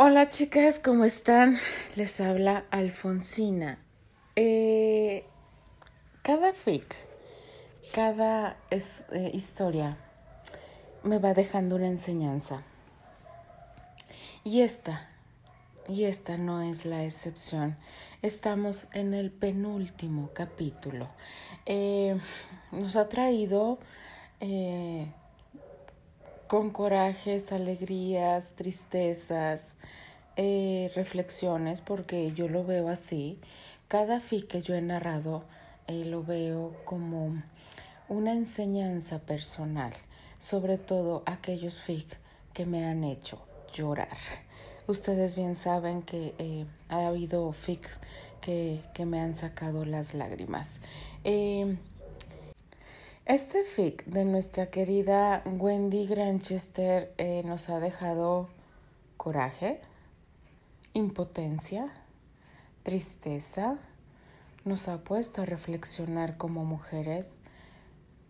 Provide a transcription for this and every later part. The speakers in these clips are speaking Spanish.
Hola chicas, ¿cómo están? Les habla Alfonsina. Eh, cada fic, cada eh, historia me va dejando una enseñanza. Y esta, y esta no es la excepción. Estamos en el penúltimo capítulo. Eh, nos ha traído con corajes, alegrías, tristezas, eh, reflexiones, porque yo lo veo así. Cada fi que yo he narrado eh, lo veo como una enseñanza personal, sobre todo aquellos fic que me han hecho llorar. Ustedes bien saben que eh, ha habido fics que, que, me han sacado las lágrimas. Este fic de nuestra querida Wendy Granchester eh, nos ha dejado coraje, impotencia, tristeza, nos ha puesto a reflexionar como mujeres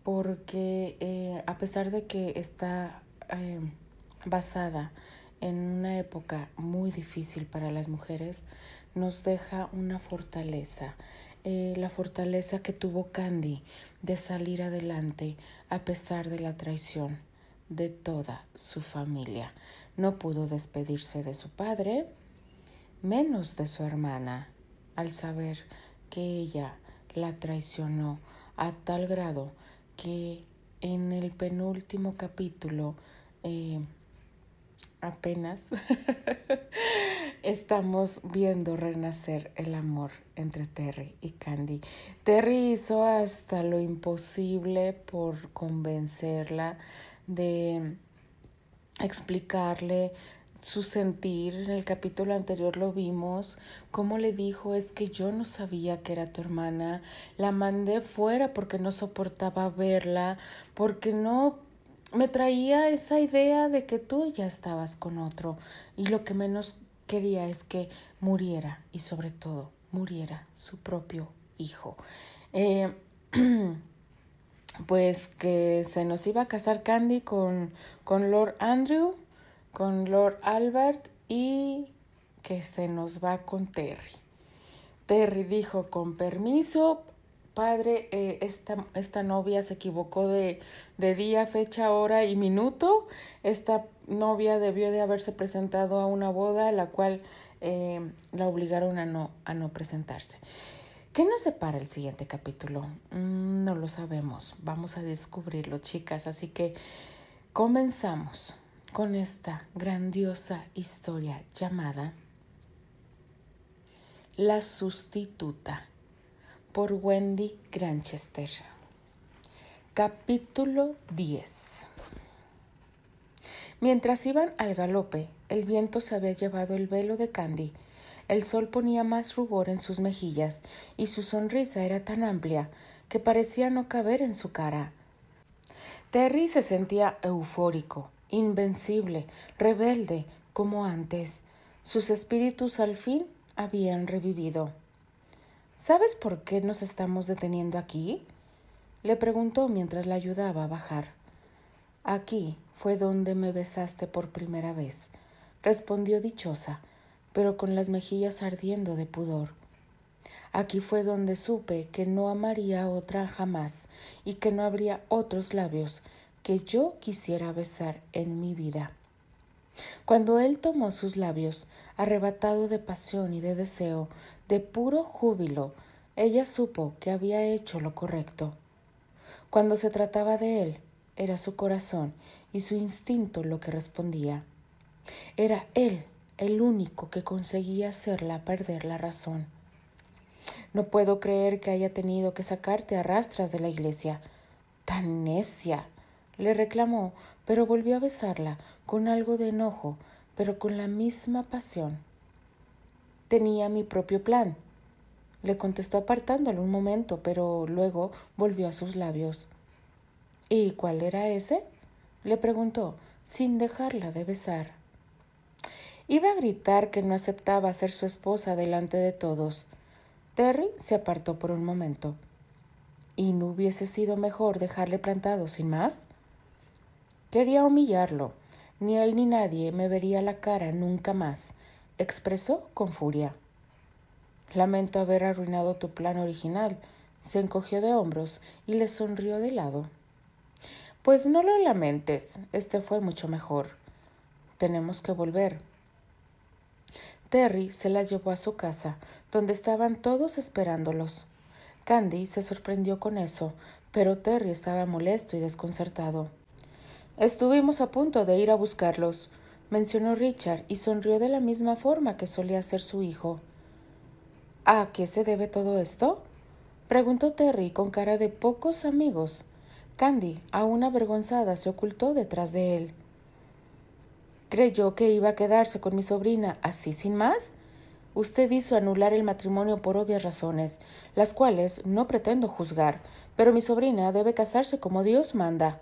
porque eh, a pesar de que está eh, basada en una época muy difícil para las mujeres, nos deja una fortaleza, la fortaleza que tuvo Candy de salir adelante a pesar de la traición de toda su familia. No pudo despedirse de su padre, menos de su hermana, al saber que ella la traicionó a tal grado que en el penúltimo capítulo eh, apenas estamos viendo renacer el amor entre Terry y Candy. Terry hizo hasta lo imposible por convencerla de explicarle su sentir. En el capítulo anterior lo vimos, cómo le dijo es que yo no sabía que era tu hermana, la mandé fuera porque no soportaba verla, porque no me traía esa idea de que tú ya estabas con otro y lo que menos quería es que muriera y sobre todo muriera su propio hijo. Eh, pues que se nos iba a casar Candy con, con Lord Andrew, con Lord Albert y que se nos va con Terry. Terry dijo con permiso, padre, eh, esta, esta, novia se equivocó de, de, día, fecha, hora y minuto. Esta novia debió de haberse presentado a una boda, la cual eh, la obligaron a no, a no presentarse. ¿Qué nos separa el siguiente capítulo? Mm, no lo sabemos. Vamos a descubrirlo, chicas. Así que comenzamos con esta grandiosa historia llamada La sustituta por Wendy Granchester. Capítulo 10 Mientras iban al galope, el viento se había llevado el velo de Candy. El sol ponía más rubor en sus mejillas y su sonrisa era tan amplia que parecía no caber en su cara. Terry se sentía eufórico, invencible, rebelde, como antes. Sus espíritus al fin habían revivido. ¿Sabes por qué nos estamos deteniendo aquí? le preguntó mientras la ayudaba a bajar. Aquí fue donde me besaste por primera vez, respondió dichosa, pero con las mejillas ardiendo de pudor. Aquí fue donde supe que no amaría a otra jamás y que no habría otros labios que yo quisiera besar en mi vida. Cuando él tomó sus labios, arrebatado de pasión y de deseo, de puro júbilo, ella supo que había hecho lo correcto. Cuando se trataba de él, era su corazón y su instinto lo que respondía. Era él el único que conseguía hacerla perder la razón. No puedo creer que haya tenido que sacarte a rastras de la iglesia. Tan necia. le reclamó, pero volvió a besarla con algo de enojo, pero con la misma pasión. Tenía mi propio plan, le contestó apartándolo un momento, pero luego volvió a sus labios. ¿Y cuál era ese? Le preguntó, sin dejarla de besar. Iba a gritar que no aceptaba ser su esposa delante de todos. Terry se apartó por un momento. ¿Y no hubiese sido mejor dejarle plantado sin más? Quería humillarlo, Ni él ni nadie me vería la cara nunca más, expresó con furia. Lamento haber arruinado tu plan original. Se encogió de hombros y le sonrió de lado. Pues no lo lamentes, este fue mucho mejor. Tenemos que volver. Terry se la llevó a su casa, donde estaban todos esperándolos. Candy se sorprendió con eso, pero Terry estaba molesto y desconcertado. Estuvimos a punto de ir a buscarlos, mencionó Richard y sonrió de la misma forma que solía hacer su hijo. ¿A qué se debe todo esto? preguntó Terry con cara de pocos amigos. Candy, aún avergonzada, se ocultó detrás de él. ¿Creyó que iba a quedarse con mi sobrina así sin más? Usted hizo anular el matrimonio por obvias razones, las cuales no pretendo juzgar, pero mi sobrina debe casarse como Dios manda.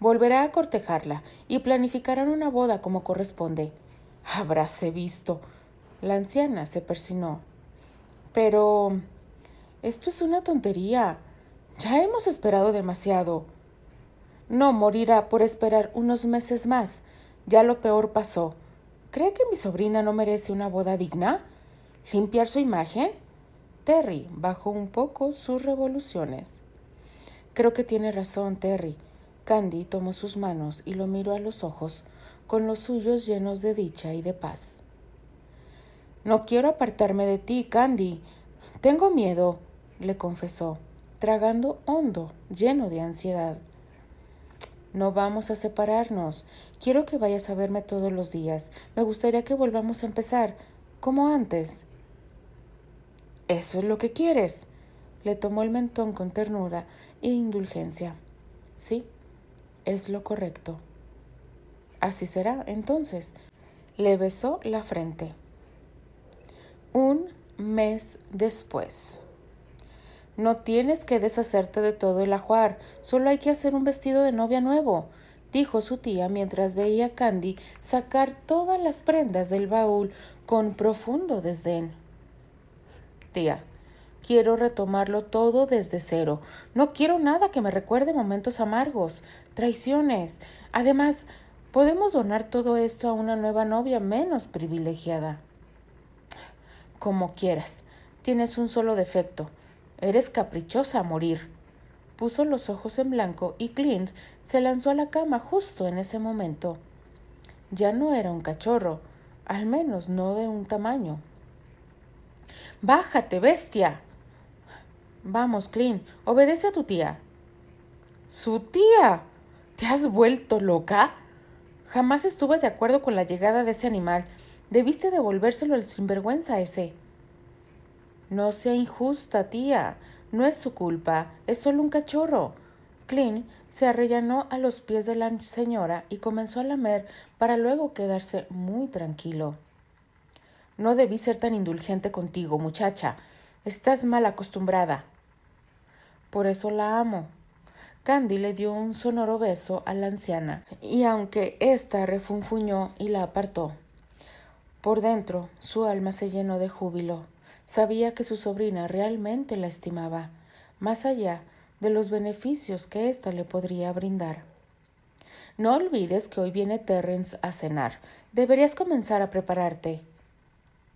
Volverá a cortejarla y planificarán una boda como corresponde. Habráse visto. La anciana se persinó. Pero. Esto es una tontería. Ya hemos esperado demasiado. No morirá por esperar unos meses más. Ya lo peor pasó. ¿Cree que mi sobrina no merece una boda digna? ¿Limpiar su imagen? Terry bajó un poco sus revoluciones. Creo que tiene razón, Terry. Candy tomó sus manos y lo miró a los ojos, con los suyos llenos de dicha y de paz. No quiero apartarme de ti, Candy. Tengo miedo, le confesó, tragando hondo, lleno de ansiedad. No vamos a separarnos. Quiero que vayas a verme todos los días. Me gustaría que volvamos a empezar, como antes. ¿Eso es lo que quieres? Le tomó el mentón con ternura e indulgencia. Sí, es lo correcto. Así será, entonces. Le besó la frente. Un mes después. No tienes que deshacerte de todo el ajuar, solo hay que hacer un vestido de novia nuevo, dijo su tía mientras veía a Candy sacar todas las prendas del baúl con profundo desdén. Tía, quiero retomarlo todo desde cero. No quiero nada que me recuerde momentos amargos, traiciones. Además, podemos donar todo esto a una nueva novia menos privilegiada. Como quieras. Tienes un solo defecto. Eres caprichosa a morir. Puso los ojos en blanco y Clint se lanzó a la cama justo en ese momento. Ya no era un cachorro, al menos no de un tamaño. Bájate, bestia. Vamos, Clint, obedece a tu tía. ¿Su tía? ¿Te has vuelto loca? Jamás estuve de acuerdo con la llegada de ese animal. Debiste devolvérselo al sinvergüenza ese. No sea injusta, tía. No es su culpa. Es solo un cachorro. Clint se arrellanó a los pies de la señora y comenzó a lamer para luego quedarse muy tranquilo. No debí ser tan indulgente contigo, muchacha. Estás mal acostumbrada. Por eso la amo. Candy le dio un sonoro beso a la anciana, y aunque ésta refunfuñó y la apartó, por dentro su alma se llenó de júbilo. Sabía que su sobrina realmente la estimaba, más allá de los beneficios que ésta le podría brindar. No olvides que hoy viene Terrence a cenar. Deberías comenzar a prepararte.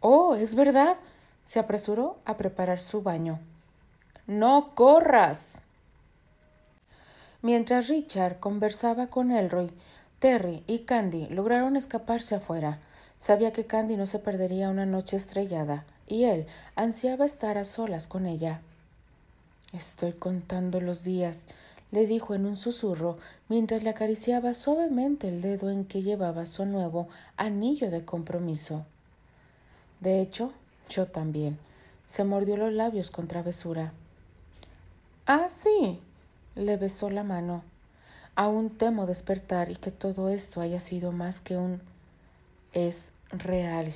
Oh, es verdad. Se apresuró a preparar su baño. No corras. Mientras Richard conversaba con Elroy, Terry y Candy lograron escaparse afuera. Sabía que Candy no se perdería una noche estrellada, y él ansiaba estar a solas con ella. Estoy contando los días, le dijo en un susurro mientras le acariciaba suavemente el dedo en que llevaba su nuevo anillo de compromiso. De hecho, yo también. Se mordió los labios con travesura. Ah, sí. le besó la mano. Aún temo despertar y que todo esto haya sido más que un es real.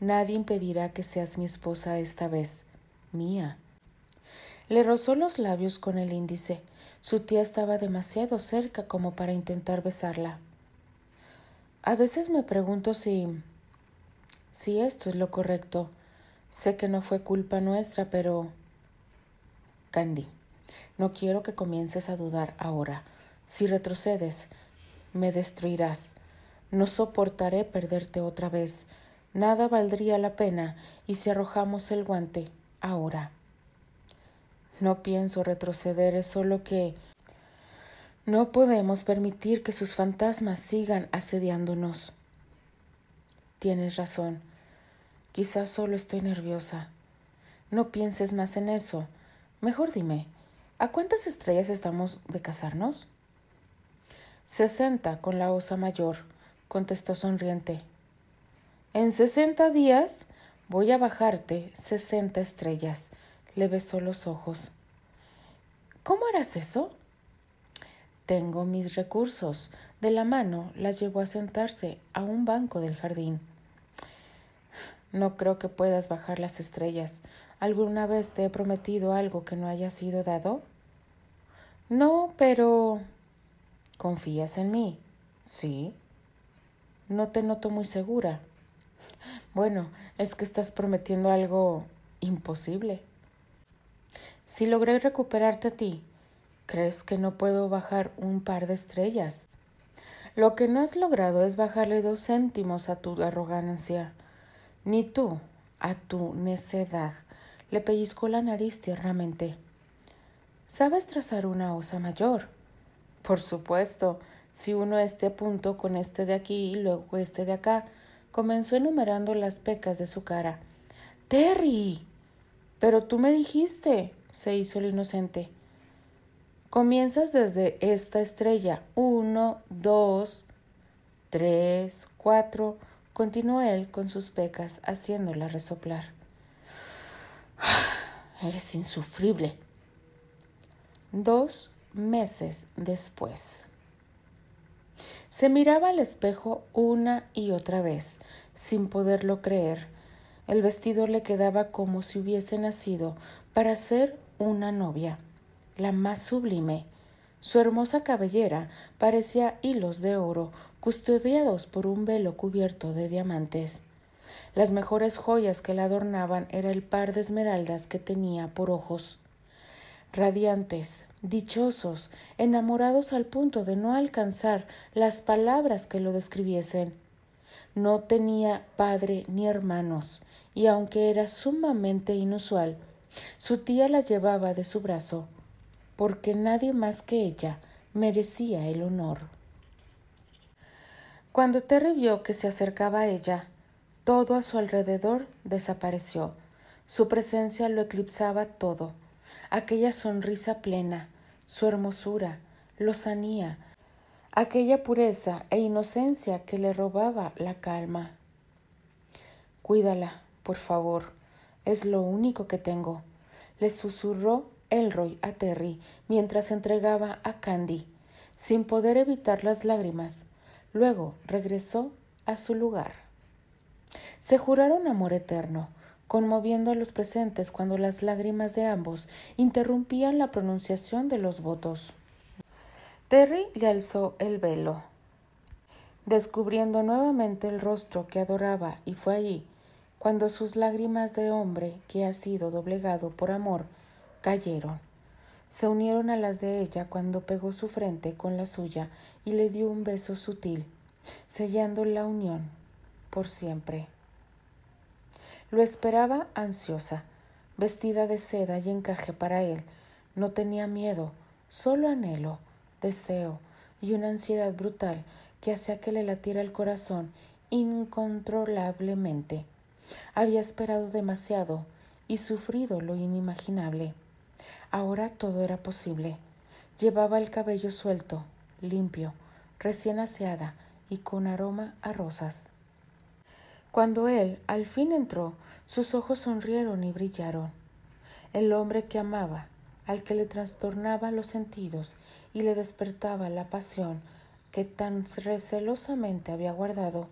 Nadie impedirá que seas mi esposa esta vez, mía. Le rozó los labios con el índice. Su tía estaba demasiado cerca como para intentar besarla. A veces me pregunto si. si esto es lo correcto. Sé que no fue culpa nuestra, pero. Candy, no quiero que comiences a dudar ahora. Si retrocedes, me destruirás. No soportaré perderte otra vez. Nada valdría la pena y si arrojamos el guante ahora. No pienso retroceder, es solo que no podemos permitir que sus fantasmas sigan asediándonos. Tienes razón. Quizás solo estoy nerviosa. No pienses más en eso. Mejor dime, ¿a cuántas estrellas estamos de casarnos? Sesenta con la osa mayor, contestó sonriente. En sesenta días voy a bajarte sesenta estrellas. Le besó los ojos. ¿Cómo harás eso? Tengo mis recursos. De la mano la llevó a sentarse a un banco del jardín. No creo que puedas bajar las estrellas. ¿Alguna vez te he prometido algo que no haya sido dado? No, pero... ¿Confías en mí? Sí. No te noto muy segura. Bueno, es que estás prometiendo algo imposible. Si logré recuperarte a ti, ¿crees que no puedo bajar un par de estrellas? Lo que no has logrado es bajarle dos céntimos a tu arrogancia, ni tú a tu necedad. Le pellizcó la nariz tiernamente. ¿Sabes trazar una osa mayor? Por supuesto, si uno esté a punto con este de aquí y luego este de acá, comenzó enumerando las pecas de su cara. Terry. Pero tú me dijiste, se hizo el inocente. Comienzas desde esta estrella. Uno, dos, tres, cuatro. Continuó él con sus pecas, haciéndola resoplar. Eres insufrible. Dos meses después. Se miraba al espejo una y otra vez, sin poderlo creer. El vestido le quedaba como si hubiese nacido para ser una novia, la más sublime. Su hermosa cabellera parecía hilos de oro custodiados por un velo cubierto de diamantes. Las mejores joyas que la adornaban era el par de esmeraldas que tenía por ojos. Radiantes, dichosos, enamorados al punto de no alcanzar las palabras que lo describiesen. No tenía padre ni hermanos, y aunque era sumamente inusual, su tía la llevaba de su brazo, porque nadie más que ella merecía el honor. Cuando Terry vio que se acercaba a ella, todo a su alrededor desapareció. Su presencia lo eclipsaba todo. Aquella sonrisa plena, su hermosura, lozanía, aquella pureza e inocencia que le robaba la calma. Cuídala, por favor. Es lo único que tengo. Le susurró Elroy a Terry mientras entregaba a Candy, sin poder evitar las lágrimas. Luego regresó a su lugar. Se juraron amor eterno, conmoviendo a los presentes cuando las lágrimas de ambos interrumpían la pronunciación de los votos. Terry le alzó el velo, descubriendo nuevamente el rostro que adoraba, y fue allí cuando sus lágrimas de hombre que ha sido doblegado por amor cayeron. Se unieron a las de ella cuando pegó su frente con la suya y le dio un beso sutil, sellando la unión por siempre. Lo esperaba ansiosa, vestida de seda y encaje para él. No tenía miedo, solo anhelo, deseo y una ansiedad brutal que hacía que le latiera el corazón incontrolablemente. Había esperado demasiado y sufrido lo inimaginable. Ahora todo era posible. Llevaba el cabello suelto, limpio, recién aseada y con aroma a rosas. Cuando él al fin entró, sus ojos sonrieron y brillaron. El hombre que amaba, al que le trastornaba los sentidos y le despertaba la pasión que tan recelosamente había guardado,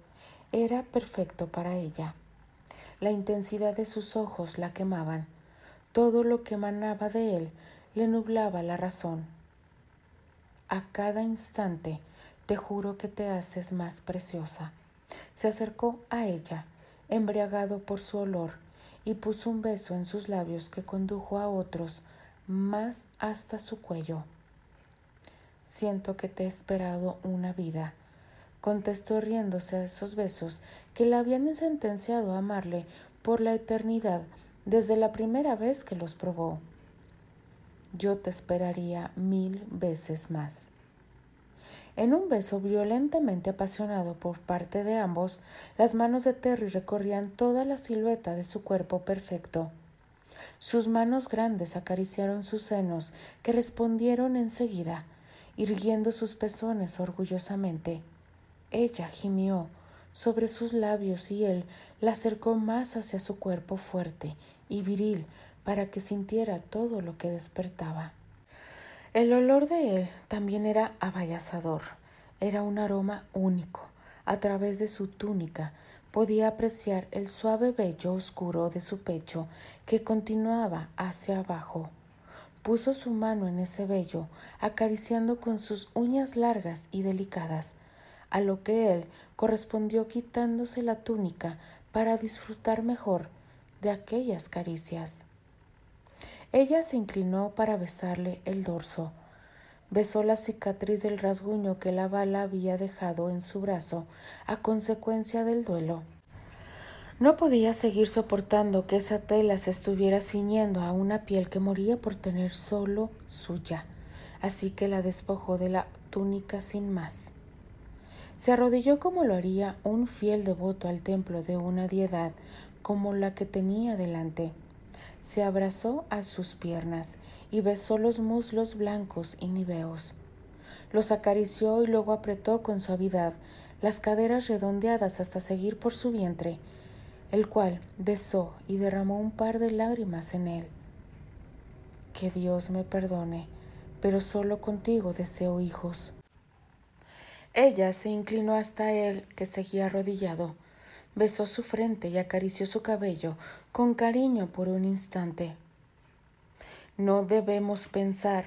era perfecto para ella. La intensidad de sus ojos la quemaban. Todo lo que emanaba de él le nublaba la razón. A cada instante te juro que te haces más preciosa. Se acercó a ella, embriagado por su olor, y puso un beso en sus labios que condujo a otros más hasta su cuello. Siento que te he esperado una vida. contestó riéndose a esos besos que la habían sentenciado a amarle por la eternidad desde la primera vez que los probó. Yo te esperaría mil veces más. En un beso violentamente apasionado por parte de ambos, las manos de Terry recorrían toda la silueta de su cuerpo perfecto. Sus manos grandes acariciaron sus senos, que respondieron enseguida, irguiendo sus pezones orgullosamente. Ella gimió sobre sus labios y él la acercó más hacia su cuerpo fuerte y viril para que sintiera todo lo que despertaba. El olor de él también era abayazador, era un aroma único. A través de su túnica podía apreciar el suave vello oscuro de su pecho que continuaba hacia abajo. Puso su mano en ese vello, acariciando con sus uñas largas y delicadas, a lo que él correspondió quitándose la túnica para disfrutar mejor de aquellas caricias. Ella se inclinó para besarle el dorso. Besó la cicatriz del rasguño que la bala había dejado en su brazo a consecuencia del duelo. No podía seguir soportando que esa tela se estuviera ciñendo a una piel que moría por tener solo suya, así que la despojó de la túnica sin más. Se arrodilló como lo haría un fiel devoto al templo de una deidad como la que tenía delante se abrazó a sus piernas y besó los muslos blancos y niveos. Los acarició y luego apretó con suavidad las caderas redondeadas hasta seguir por su vientre, el cual besó y derramó un par de lágrimas en él. Que Dios me perdone, pero solo contigo deseo hijos. Ella se inclinó hasta él, que seguía arrodillado, besó su frente y acarició su cabello con cariño por un instante. No debemos pensar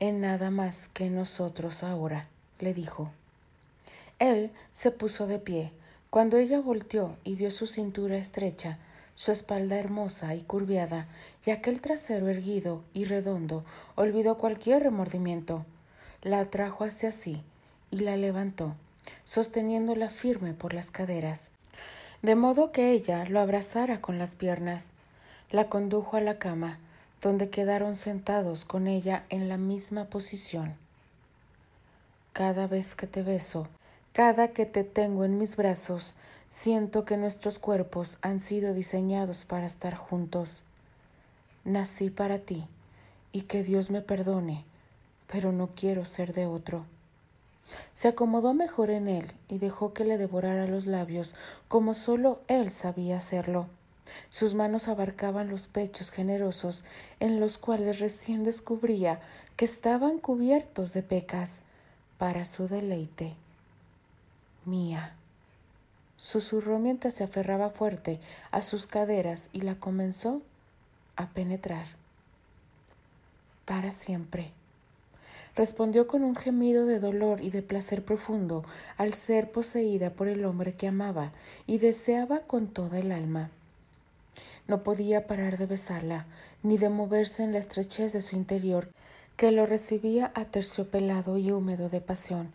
en nada más que nosotros ahora, le dijo. Él se puso de pie. Cuando ella volteó y vio su cintura estrecha, su espalda hermosa y curviada, y aquel trasero erguido y redondo, olvidó cualquier remordimiento. La atrajo hacia sí y la levantó, sosteniéndola firme por las caderas de modo que ella lo abrazara con las piernas. La condujo a la cama, donde quedaron sentados con ella en la misma posición. Cada vez que te beso, cada que te tengo en mis brazos, siento que nuestros cuerpos han sido diseñados para estar juntos. Nací para ti, y que Dios me perdone, pero no quiero ser de otro. Se acomodó mejor en él y dejó que le devorara los labios como solo él sabía hacerlo. Sus manos abarcaban los pechos generosos en los cuales recién descubría que estaban cubiertos de pecas para su deleite. Mía. susurró mientras se aferraba fuerte a sus caderas y la comenzó a penetrar. Para siempre respondió con un gemido de dolor y de placer profundo al ser poseída por el hombre que amaba y deseaba con toda el alma. No podía parar de besarla, ni de moverse en la estrechez de su interior, que lo recibía aterciopelado y húmedo de pasión.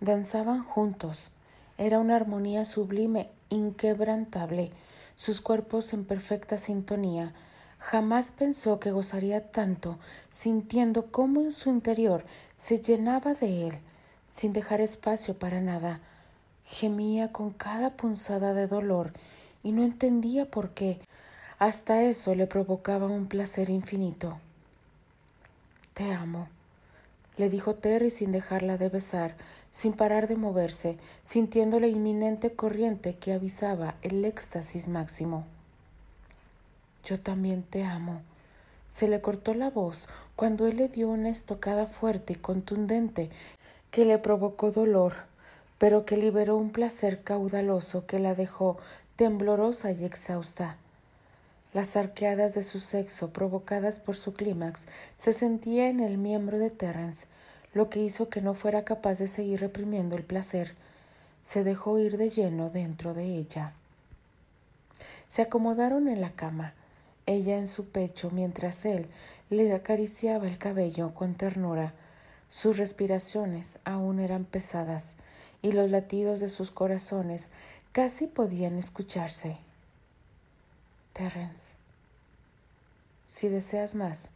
Danzaban juntos. Era una armonía sublime, inquebrantable, sus cuerpos en perfecta sintonía, Jamás pensó que gozaría tanto, sintiendo cómo en su interior se llenaba de él, sin dejar espacio para nada. Gemía con cada punzada de dolor y no entendía por qué. Hasta eso le provocaba un placer infinito. Te amo, le dijo Terry sin dejarla de besar, sin parar de moverse, sintiendo la inminente corriente que avisaba el éxtasis máximo. Yo también te amo. Se le cortó la voz cuando él le dio una estocada fuerte y contundente que le provocó dolor, pero que liberó un placer caudaloso que la dejó temblorosa y exhausta. Las arqueadas de su sexo, provocadas por su clímax, se sentía en el miembro de Terence, lo que hizo que no fuera capaz de seguir reprimiendo el placer. Se dejó ir de lleno dentro de ella. Se acomodaron en la cama ella en su pecho mientras él le acariciaba el cabello con ternura. Sus respiraciones aún eran pesadas y los latidos de sus corazones casi podían escucharse. Terrence, si deseas más,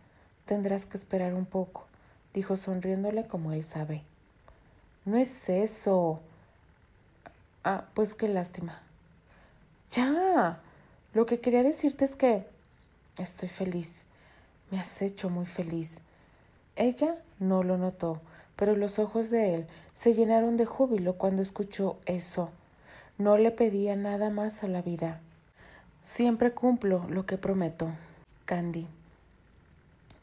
tendrás que esperar un poco, dijo sonriéndole como él sabe. No es eso. Ah, pues qué lástima. Ya. Lo que quería decirte es que estoy feliz. Me has hecho muy feliz. Ella no lo notó, pero los ojos de él se llenaron de júbilo cuando escuchó eso. No le pedía nada más a la vida. Siempre cumplo lo que prometo, Candy.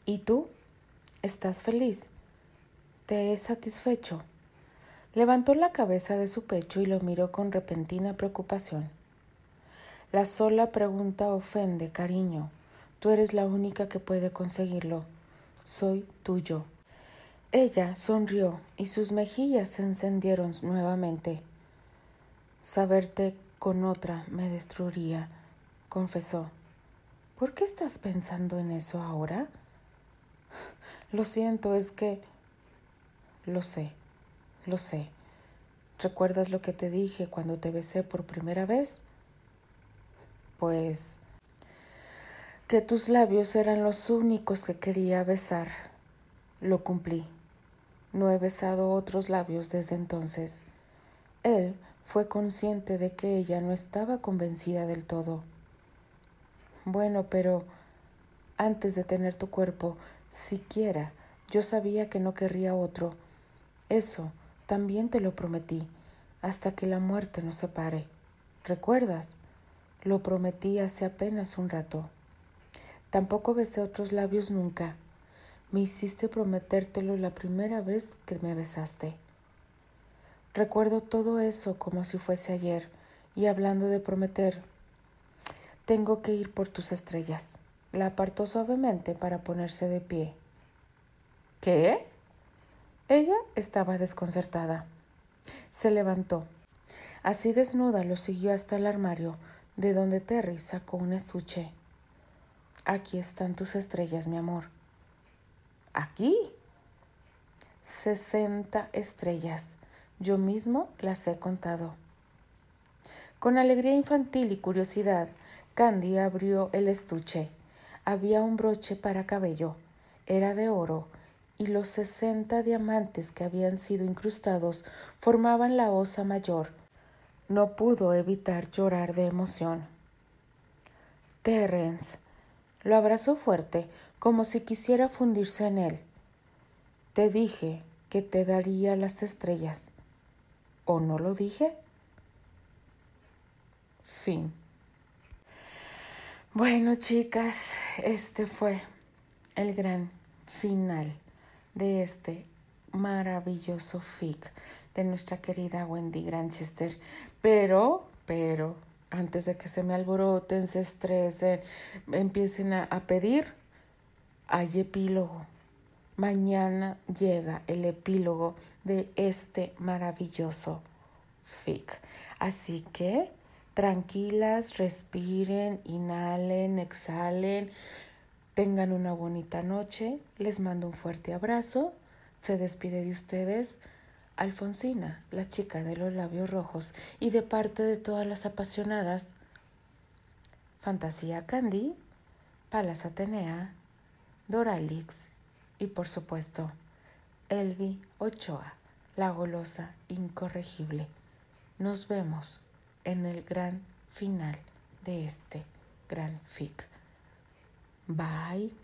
¿Y tú? ¿Estás feliz? ¿Te he satisfecho? Levantó la cabeza de su pecho y lo miró con repentina preocupación. La sola pregunta ofende, cariño. Tú eres la única que puede conseguirlo. Soy tuyo. Ella sonrió y sus mejillas se encendieron nuevamente. Saberte con otra me destruiría, confesó. ¿Por qué estás pensando en eso ahora? Lo siento, es que... Lo sé, lo sé. ¿Recuerdas lo que te dije cuando te besé por primera vez? Pues que tus labios eran los únicos que quería besar. Lo cumplí. No he besado otros labios desde entonces. Él fue consciente de que ella no estaba convencida del todo. Bueno, pero antes de tener tu cuerpo, siquiera yo sabía que no querría otro. Eso también te lo prometí, hasta que la muerte nos separe. ¿Recuerdas? Lo prometí hace apenas un rato. Tampoco besé otros labios nunca. Me hiciste prometértelo la primera vez que me besaste. Recuerdo todo eso como si fuese ayer, y hablando de prometer, tengo que ir por tus estrellas. La apartó suavemente para ponerse de pie. ¿Qué? Ella estaba desconcertada. Se levantó. Así desnuda lo siguió hasta el armario, de donde Terry sacó un estuche. Aquí están tus estrellas, mi amor. ¿Aquí? Sesenta estrellas. Yo mismo las he contado. Con alegría infantil y curiosidad, Candy abrió el estuche. Había un broche para cabello. Era de oro y los sesenta diamantes que habían sido incrustados formaban la osa mayor. No pudo evitar llorar de emoción. Terence lo abrazó fuerte, como si quisiera fundirse en él. Te dije que te daría las estrellas. ¿O no lo dije? Fin. Bueno, chicas, este fue el gran final de este maravilloso fic de nuestra querida Wendy Granchester. Pero, pero, antes de que se me alboroten, se estresen, empiecen a, a pedir, hay epílogo. Mañana llega el epílogo de este maravilloso fic. Así que tranquilas, respiren, inhalen, exhalen, tengan una bonita noche. Les mando un fuerte abrazo. Se despide de ustedes Alfonsina, la chica de los labios rojos, y de parte de todas las apasionadas, Fantasía Candy, Palas Atenea, Doralix y por supuesto Elvi Ochoa, la golosa incorregible. Nos vemos en el gran final de este gran fic. Bye.